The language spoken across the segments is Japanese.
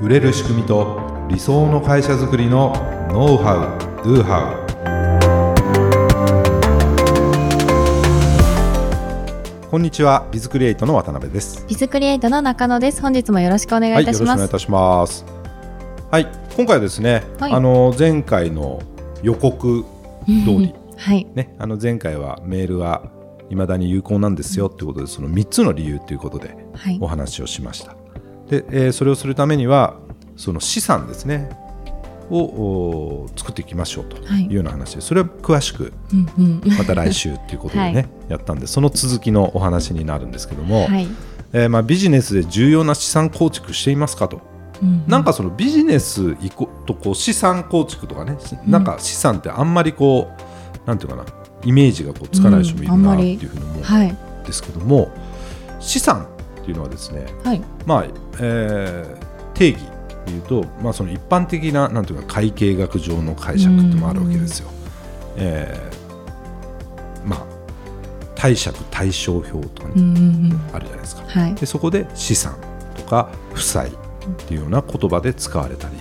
売れる仕組みと理想の会社づくりのノウハウ・ドゥハウこんにちはビズクリエイトの渡辺です。ビズクリエイトの中野です。本日もよろしくお願いいたします、はい、よろしくお願いいたします。はい今回はですね、はい、あの前回の予告通り。はい。ね、あの前回はメールはいまだに有効なんですよということでその3つの理由ということでお話をしました、はい、で、えー、それをするためにはその資産ですねを作っていきましょうとい。うような話で、それは詳しくまた来週ということでね、はい、やったんでその続きのお話になるんですけども、はい、えー、まあ、ビジネスで重要な資産構築していますかと。なんかそのビジネスいことこう資産構築とかね、なんか資産ってあんまりこうなんていうかなイメージがこうつかない人もいるなっていうふうに思うんですけども、資産っていうのはですね、はい、まあ、えー、定義でいうと、まあ、その一般的ななんていうか会計学上の解釈ってもあるわけですよ。えー、まあ貸借対照表とかにあるじゃないですか。はい、でそこで資産とか負債っていうような言葉で使われたり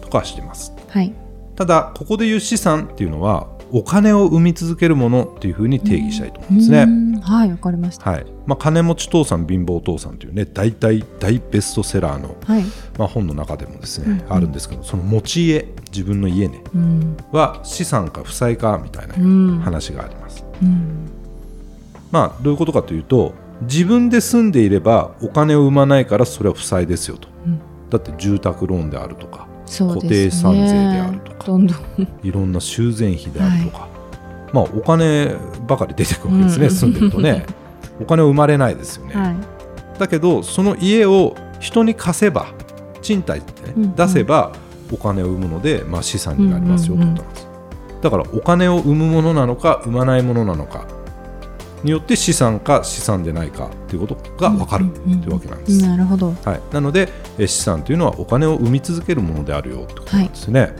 とかしてます。はい、ただここでいう資産っていうのはお金を生み続けるものっていうふうに定義したいと思うんですね。はい、わかりました。はい、まあ金持ち父さん貧乏父さんというね大体大ベストセラーの、はい、まあ本の中でもですね、うん、あるんですけど、その持ち家自分の家ね、うん、は資産か負債かみたいな話があります。うん、まあどういうことかというと自分で住んでいればお金を生まないからそれは負債ですよと。だって住宅ローンであるとか固定資産税であるとか。どんどん。いろんな修繕費であるとか、はい、まあ、お金ばかり出てくるわけですね、うん、住んでるとね。お金生まれないですよね、はい、だけどその家を人に貸せば賃貸ってね、ね、出せばお金を生むので、まあ、資産になりますよってことだからお金を生むものなのか生まないものなのかによって資産か資産でないかということが分かるというわけなんです。なるほど、はい、なので資産というのはお金を生み続けるものであるよということなんですね。はい、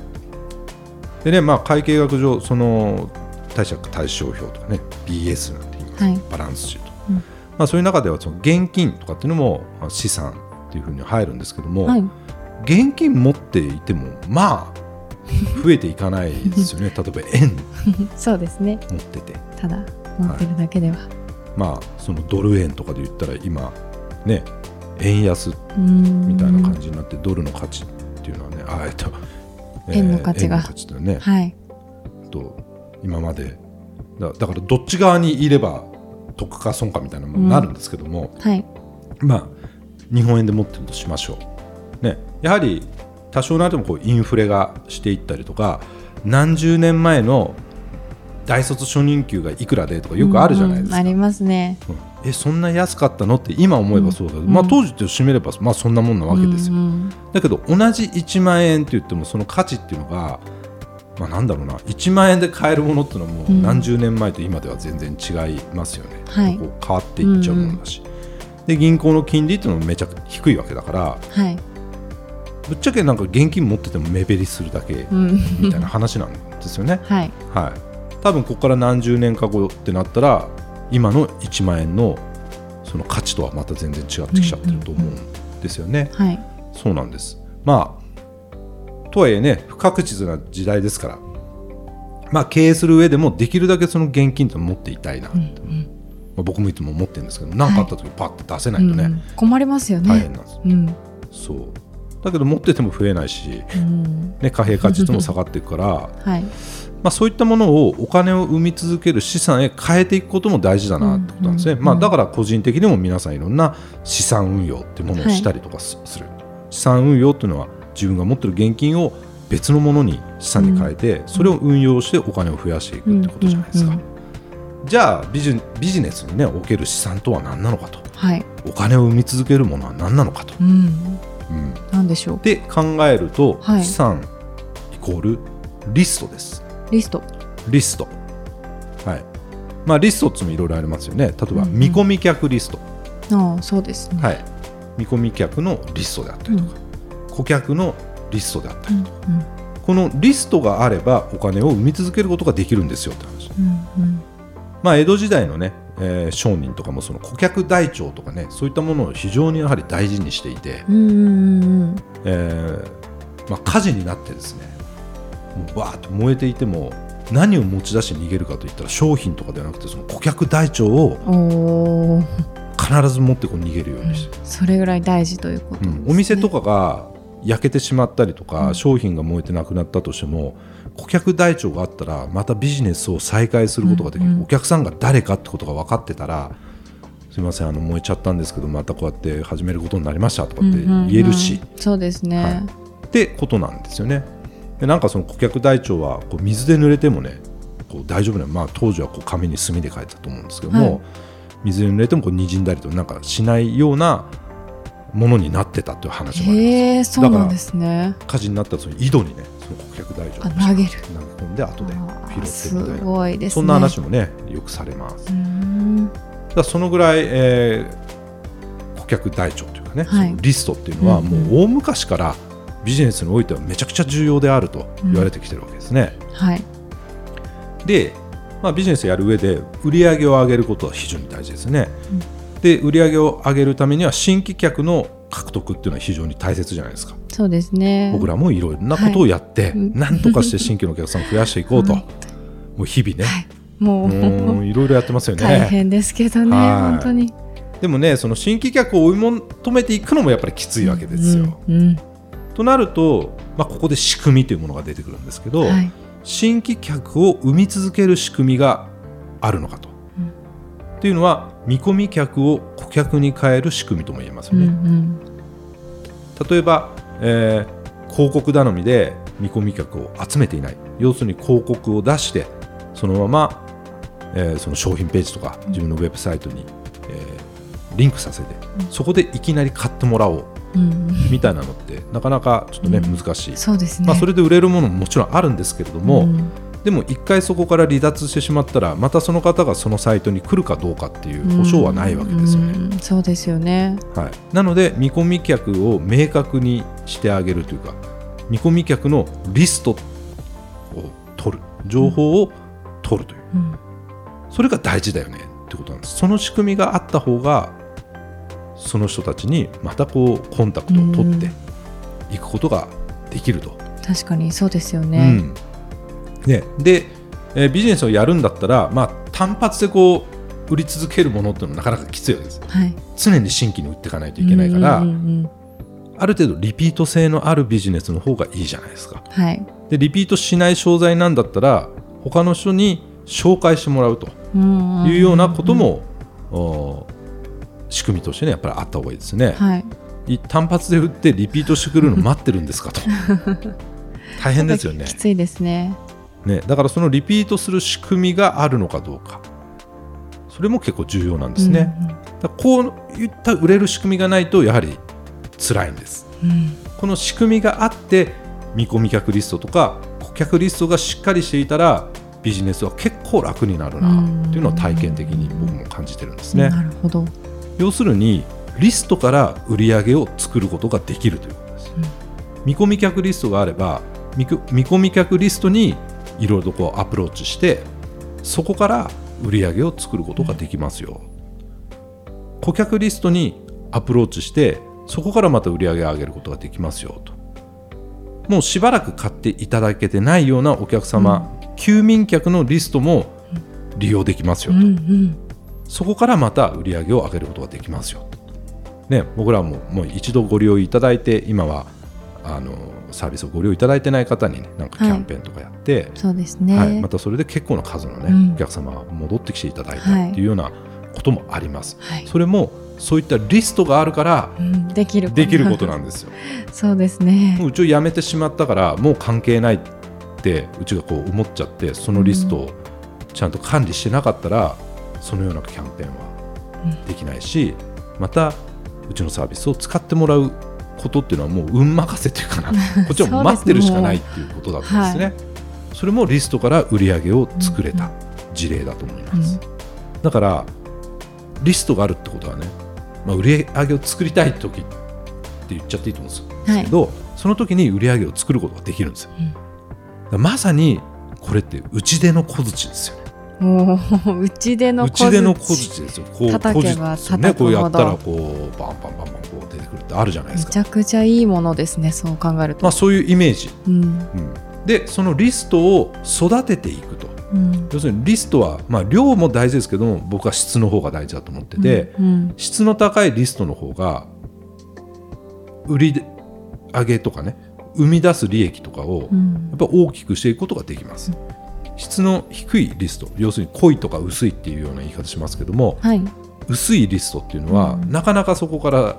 でね、まあ、会計学上その貸借対照表とかね BS なんて言います、はい、バランスシート、うん、まあ、そういう中ではその現金とかっていうのも資産っていうふうに入るんですけども、はい、現金持っていてもまあ 増えていかないですよね。例えば円そうですね。持ってて。ただ持ってるだけでは、はい、まあそのドル円とかで言ったら今ね円安みたいな感じになってドルの価値っていうのはねあえっと、えー、円の価値が。価値だね、はい、と今まで。だだからどっち側にいれば得か損かみたいなものになるんですけども、うん、はい、まあ日本円で持ってるとしましょう、ね、やはり多少なりともこうインフレがしていったりとか何十年前の大卒初任給がいくらでとかよくあるじゃないですか。うんうん、ありますね、うん、えそんな安かったの？って今思えばそうだけど、うんうん、まあ、当時としてみれば、まあ、そんなもんなわけですよ、うんうん、だけど同じ1万円って言ってもその価値っていうのが、まあ、なんだろうな。1万円で買えるものっていうのはもう何十年前と今では全然違いますよね、はい、こう変わっていっちゃうものだし、うんうん、で銀行の金利っていうのもめちゃ低いわけだから、はい、ぶっちゃけなんか現金持ってても目減りするだけみたいな話なんですよね。はい、はい多分ここから何十年か後ってなったら今の1万円のその価値とはまた全然違ってきちゃってると思うんですよね。はい、そうなんです。まあとはいえね不確実な時代ですから。まあ経営する上でもできるだけその現金って持っていたいな、うんうん、まあ、僕もいつも思ってるんですけど何かあった時パッと出せないとね、はいうん、困りますよね。大変なんです、うん、そう。だけど持ってても増えないし、うん、ね、貨幣価値とも下がっていくから、はいまあ、そういったものをお金を生み続ける資産へ変えていくことも大事だなってことなんですね、まあ、だから個人的にも皆さんいろんな資産運用っていうものをしたりとかする、はい、資産運用っていうのは自分が持ってる現金を別のものに資産に変えて、それを運用してお金を増やしていくってことじゃないですか。じゃあビジビジネスに、ね、おける資産とは何なのかと、はい、お金を生み続けるものは何なのかと。うん。うん、何でしょう？で考えると、はい、資産イコールリストです。リスト。リスト。はい。まあリストっていうのもいろいろありますよね。例えば見込み客リスト、うんうん、ああそうですね。はい。見込み客のリストであったりとか、うん、顧客のリストであったりとか、うんうん、このリストがあればお金を生み続けることができるんですよって話、うんうん、まあ江戸時代のねえー、商人とかもその顧客台帳とかねそういったものを非常にやはり大事にしていて、えーまあ、火事になってですねバーッと燃えていても何を持ち出して逃げるかといったら商品とかではなくてその顧客台帳を必ず持ってこう逃げるようにして、うん、それぐらい大事ということ、ね。うん、お店とかが焼けてしまったりとか、うん、商品が燃えてなくなったとしても顧客台帳があったらまたビジネスを再開することができる、うんうん、お客さんが誰かってことが分かってたらすみませんあの燃えちゃったんですけどまたこうやって始めることになりましたとかって言えるし、うん。うんうん、そうですね、はい、ってことなんですよねでなんかその顧客台帳はこう水で濡れてもねこう大丈夫な、まあ、当時はこう紙に墨で書いてたと思うんですけども、はい、水で濡れてもこう滲んだりとなんかしないようなものになってたという話もあります。そうなんですね。火事になったその井戸にね、その顧客大丈夫投げる。投げ込んで後で拾ってみすごいです、ね、そんな話もねよくされます。だそのぐらい、えー、顧客台帳というかね、はい、リストっていうのはもう大昔からビジネスにおいてはめちゃくちゃ重要であると言われてきてるわけですね。うん、はい。で、まあ、ビジネスやる上で売り上げを上げることは非常に大事ですね。うんで売り上げを上げるためには新規客の獲得っていうのは非常に大切じゃないですか。そうですね僕らもいろいろなことをやって、はい、なんとかして新規のお客さんを増やしていこうと、もう日々ね、はい、もういろいろやってますよね。大変ですけどね、本当に。でもねその新規客を追い求めていくのもやっぱりきついわけですよ。うんうん、となると、まあ、ここで仕組みというものが出てくるんですけど、はい、新規客を生み続ける仕組みがあるのかと。うん、っていうのは見込み客を顧客に変える仕組みとも言えますよね。うんうん、例えば、えー、広告頼みで見込み客を集めていない。要するに広告を出してそのまま、えー、その商品ページとか自分のウェブサイトに、えー、リンクさせて、うん、そこでいきなり買ってもらおう、うん、みたいなのってなかなかちょっとね、難しい。そうですね、まあ、それで売れるものももちろんあるんですけれども、でも一回そこから離脱してしまったらまたその方がそのサイトに来るかどうかっていう保証はないわけですよね。うそうですよね、はい、なので見込み客を明確にしてあげるというか見込み客のリストを取る。情報を取るという、うん、それが大事だよねってことなんです。その仕組みがあった方がその人たちにまたこうコンタクトを取っていくことができると。確かにそうですよね。うん。ね、で、えー、ビジネスをやるんだったら、まあ、単発でこう売り続けるものっていうのはなかなかきついわけです、はい、常に新規に売っていかないといけないから、うんうんうんある程度リピート性のあるビジネスの方がいいじゃないですか。はい、でリピートしない商材なんだったら他の人に紹介してもらうというようなことも、仕組みとしてねやっぱりあった方がいいですね。はい、単発で売ってリピートしてくるの待ってるんですかと。大変ですよね。きついですね。ね、だからそのリピートする仕組みがあるのかどうか。それも結構重要なんですね、うんこういった売れる仕組みがないとやはり辛いんです、うん、この仕組みがあって見込み客リストとか顧客リストがしっかりしていたらビジネスは結構楽になるなっていうのを体験的に僕も感じてるんですね。なるほど要するにリストから売り上げを作ることができるということです。うん、見込み客リストがあれば見込み客リストにいろいろとこうアプローチしてそこから売り上げを作ることができますよ。顧客リストにアプローチしてそこからまた売り上げを上げることができますよと。もうしばらく買っていただけてないようなお客様、うん、休眠客のリストも利用できますよと、うんうん、そこからまた売り上げを上げることができますよ。ね、僕らももう一度ご利用いただいて今はあのサービスをご利用いただいてない方に、ね、なんかキャンペーンとかやって、はい、そうですね、はい、またそれで結構な数の、ね、うん、お客様が戻ってきていただいたっていうようなこともあります。はい、それもそういったリストがあるから、うん、できるできることなんですよ。そうですね。うちを辞めてしまったからもう関係ないってうちがこう思っちゃってそのリストをちゃんと管理してなかったら、うん、そのようなキャンペーンはできないし、またうちのサービスを使ってもらうことっていうのはもう運任せというかな こっちは待ってるしかないっていうことだったんですね。それもリストから売り上げを作れた事例だと思います。だからリストがあるってことはね、まあ、売り上げを作りたい時って言っちゃっていいと思うんですけど、はい、その時に売り上げを作ることができるんですよ。うん、まさにこれって打ち出の小槌ですよね。もううちでのうちでの小槌ですよ。こう叩けば叩ねこうやったらこうバンバンバンバンこう出てくるってあるじゃないですか。めちゃくちゃいいものですねそう考えると。まあそういうイメージ、うん、うん、でそのリストを育てていくと、うん、要するにリストは、まあ、量も大事ですけども僕は質の方が大事だと思ってて、うんうん、質の高いリストの方が売り上げとかね生み出す利益とかをやっぱ大きくしていくことができます。質の低いリスト要するに濃いとか薄いっていうような言い方しますけども、はい、薄いリストっていうのは、うん、なかなかそこから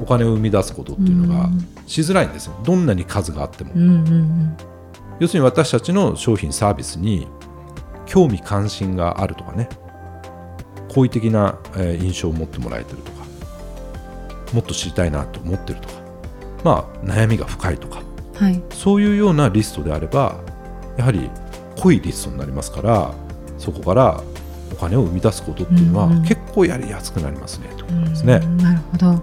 お金を生み出すことっていうのがしづらいんですよ。どんなに数があっても、うんうんうん、要するに私たちの商品サービスに興味関心があるとかね。好意的な印象を持ってもらえてるとか。もっと知りたいなと思ってるとか。まあ、悩みが深いとか、はい、そういうようなリストであればやはり濃いリストになりますからそこからお金を生み出すことっていうのは、結構やりやすくなりますね、ということですね。なるほど、は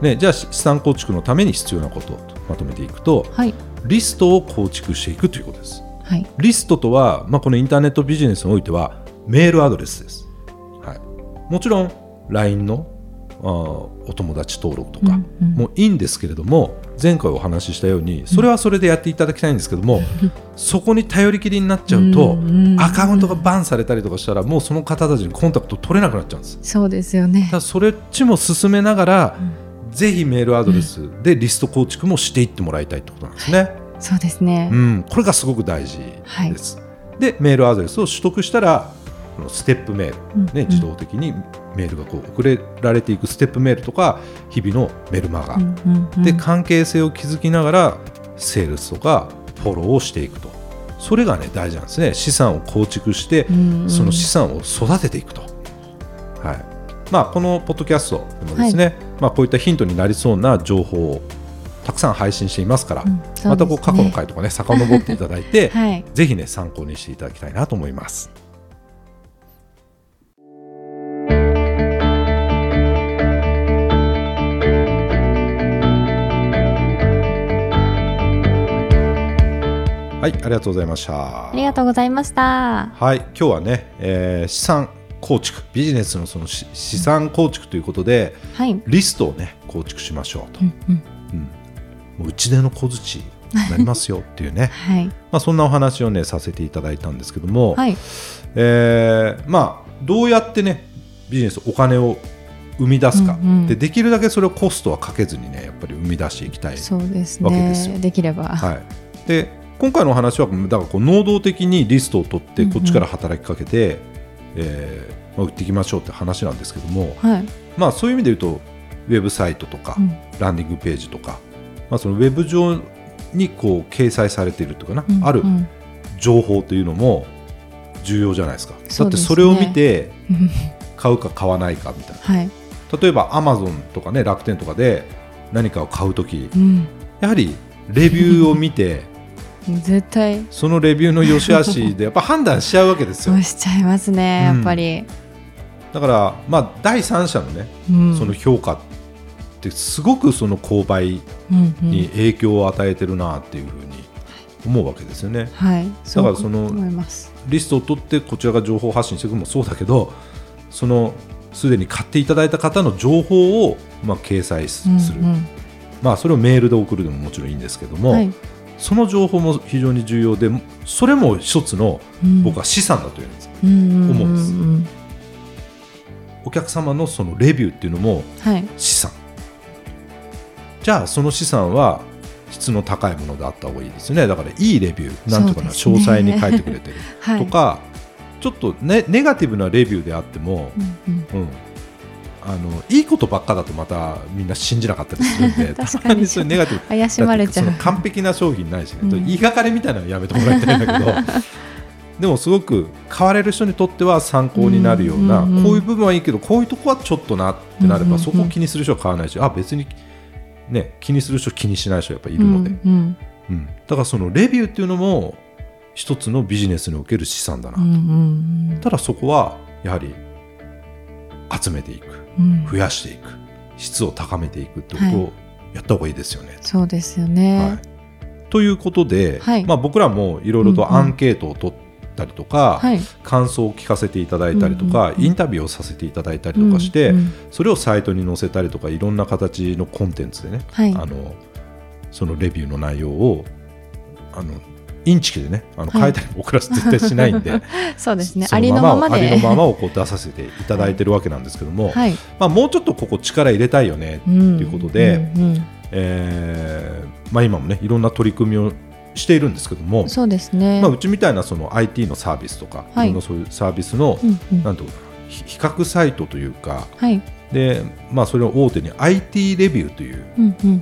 い。ね、じゃあ資産構築のために必要なこととまとめていくと、はい、リストを構築していくということです。はい、リストとは、まあ、このインターネットビジネスにおいてはメールアドレスです。はい、もちろん LINE のお友達登録とかもいいんですけれども、前回お話ししたようにそれはそれでやっていただきたいんですけども、そこに頼りきりになっちゃうと、アカウントがバンされたりとかしたらもうその方たちにコンタクト取れなくなっちゃうんです。そうですよね。だそれっちも進めながら、ぜひメールアドレスでリスト構築もしていってもらいたいってことなんですね。そうですね、うん、これがすごく大事です。はい、でメールアドレスを取得したらこのステップメール、ね、自動的にメールがこう送れられていくステップメールとか日々のメルマガ、で関係性を築きながらセールスとかフォローをしていくと。それがね大事なんですね。資産を構築して、その資産を育てていくと。はい。まあ、このポッドキャストでもですね、はい、まあ、こういったヒントになりそうな情報をたくさん配信していますから、うん。ね、またこう過去の回とかね 遡っていただいて、はい、ぜひね参考にしていただきたいなと思います。はい、ありがとうございました。ありがとうございました。はい、今日はね、えー、資産構築、ビジネスのその資産構築ということで、はい、リストをね構築しましょうと。うんうん。うん、もううちでの小槌になりますよっていうね、はい、まあそんなお話をねさせていただいたんですけども、はい、えー、まあどうやってねビジネスお金を生み出すか、うんうん、でできるだけそれをコストはかけずにねやっぱり生み出していきたいわけですよ。ですね、できれば、はい、で今回の話はだからこう能動的にリストを取ってこっちから働きかけて、うんうん、えー、まあ、売っていきましょうって話なんですけども、はい、まあ、そういう意味で言うとウェブサイトとか、うん、ランディングページとか、まあ、そのウェブ上にこう掲載されているというかな、うんうん、ある情報というのも重要じゃないですか。だってそれを見て買うか買わないかみたいな、はい、例えばアマゾンとかね楽天とかで何かを買う時、うん、やはりレビューを見て 絶対。そのレビューの良し悪しで やっぱ判断しちゃうわけですよ。しちゃいますね、やっぱり。だから、まあ、第三者のね、うん、その評価ってすごくその購買に影響を与えてるなっていうふうに思うわけですよね。はい、だからそのリストを取ってこちらが情報発信していくのもそうだけどそのすでに買っていただいた方の情報をまあ掲載する、うんうん、まあ、それをメールで送るでももちろんいいんですけども、はい、その情報も非常に重要でそれも一つの僕は資産だというんです、うん、思うんです、お客様のそのレビューっていうのも資産、はい、じゃあその資産は質の高いものであった方がいいですね。だからいいレビューなんとかな、詳細に書いてくれてる とか、はい、ちょっとネネガティブなレビューであっても、うん、うんあのいいことばっかだとまたみんな信じなかったりするんで たまにそういうネガティブ怪しまれちゃう。完璧な商品ないしね、うん、言いがかりみたいなのやめてもらいたいんだけど でもすごく買われる人にとっては参考になるような、うんうんうん、こういう部分はいいけどこういうとこはちょっとなってなれば、うんうんうん、そこを気にする人は買わないしあ別に、ね、気にする人気にしない人やっぱいるので、うんうん。うん、だからそのレビューっていうのも一つのビジネスにおける資産だなと、うんうんうん、ただそこはやはり集めていく増やしていく、質を高めていくってことをやった方がいいですよね。そうですよね、はい、ということで、はい、まあ、僕らもいろいろとアンケートを取っったりとか、はい、感想を聞かせていただいたりとか、うんうん、インタビューをさせていただいたりとかして、うんうん、それをサイトに載せたりとかいろんな形のコンテンツでね、はい、あのそのレビューの内容をあのインチキでねあの書い。たり送らせ絶対しないんで、そうですね。ありのままで。ありのままをこう出させていただいてるわけなんですけども、はい、まあ、もうちょっとここ力入れたいよねっていうことで、うんうんうん、えー、まあ、今もねいろんな取り組みをしているんですけどもそうですね、まあ、うちみたいなその IT のサービスとか、はい、いろんなそういうサービスの、うんうん、なんと比較サイトというか、はい、でまあ、それを大手に IT レビューという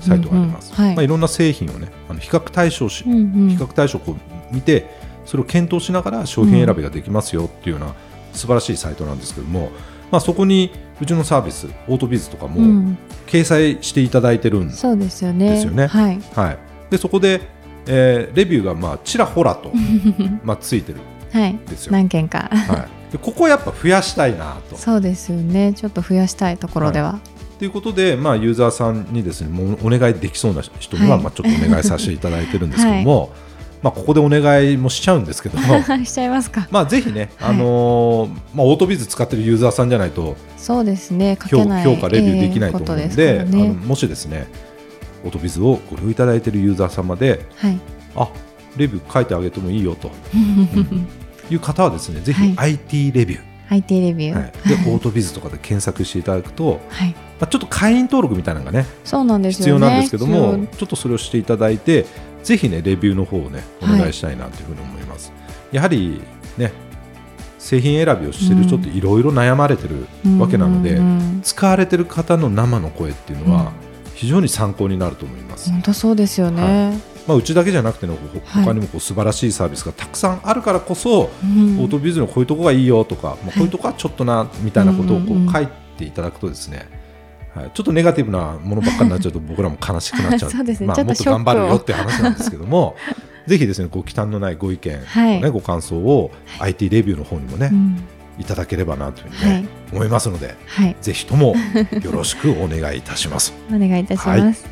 サイトがあります。まあ、いろんな製品をねあの比較対象し、うんうん、比較対象を見てそれを検討しながら商品選びができますよっていうような素晴らしいサイトなんですけども、まあ、そこにうちのサービスオートビズとかも掲載していただいてるんですよね。ですよね。はい、はい、でそこで、えー、レビューがまあちらほらと まあついてるんですよ。はい、何件か、はい。でここやっぱ増やしたいなと。そうですよね。ちょっと増やしたいところでは。はい、ということで、まあ、ユーザーさんにですねもうお願いできそうな人には、はい、まあ、ちょっとお願いさせていただいてるんですけども、はい、まあ、ここでお願いもしちゃうんですけども。しちゃいますか、まあ、ぜひね、あのー、まあ、オートビズ使ってるユーザーさんじゃないとそうですね。評価レビューできないと思うので、えーね、あのもしですねオートビズをご利用いただいているユーザー様で、はい、あレビュー書いてあげてもいいよと、うん、いう方はですねぜひ IT レビュー、IT レビュー、はい、でオートビズとかで検索していただくと、はいまあ、ちょっと会員登録みたいなのがねそうなんです、ね、必要なんですけどもちょっとそれをしていただいてぜひねレビューの方をねお願いしたいなというふうに思います、はい、やはりね製品選びをしてる人っていろいろ悩まれてるわけなので、うん、使われてる方の生の声っていうのは非常に参考になると思います。本当そうですよね、はい。まあ、うちだけじゃなくての他にもこう素晴らしいサービスがたくさんあるからこそ、はい、オートビズのこういうところがいいよとか、まあ、こういうところはちょっとなみたいなことをこう書いていただくとですね、はい、ちょっとネガティブなものばっかりになっちゃうと 僕らも悲しくなっちゃう。ね、まあ、もっと頑張るよって話なんですけども ぜひですねご忌憚のないご意見、はい。ね、ご感想を IT レビューの方にもね、うん。いただければなというふうにね、はい、思いますので、はい、ぜひともよろしくお願いいたします。お願いいたします。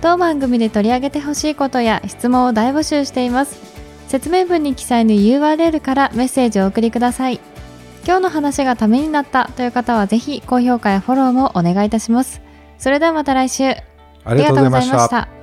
当番組で取り上げてほしいことや質問を大募集しています。説明文に記載の URL からメッセージをお送りください今日の話がためになったという方はぜひ高評価やフォローもお願いいたします。それではまた来週。ありがとうございました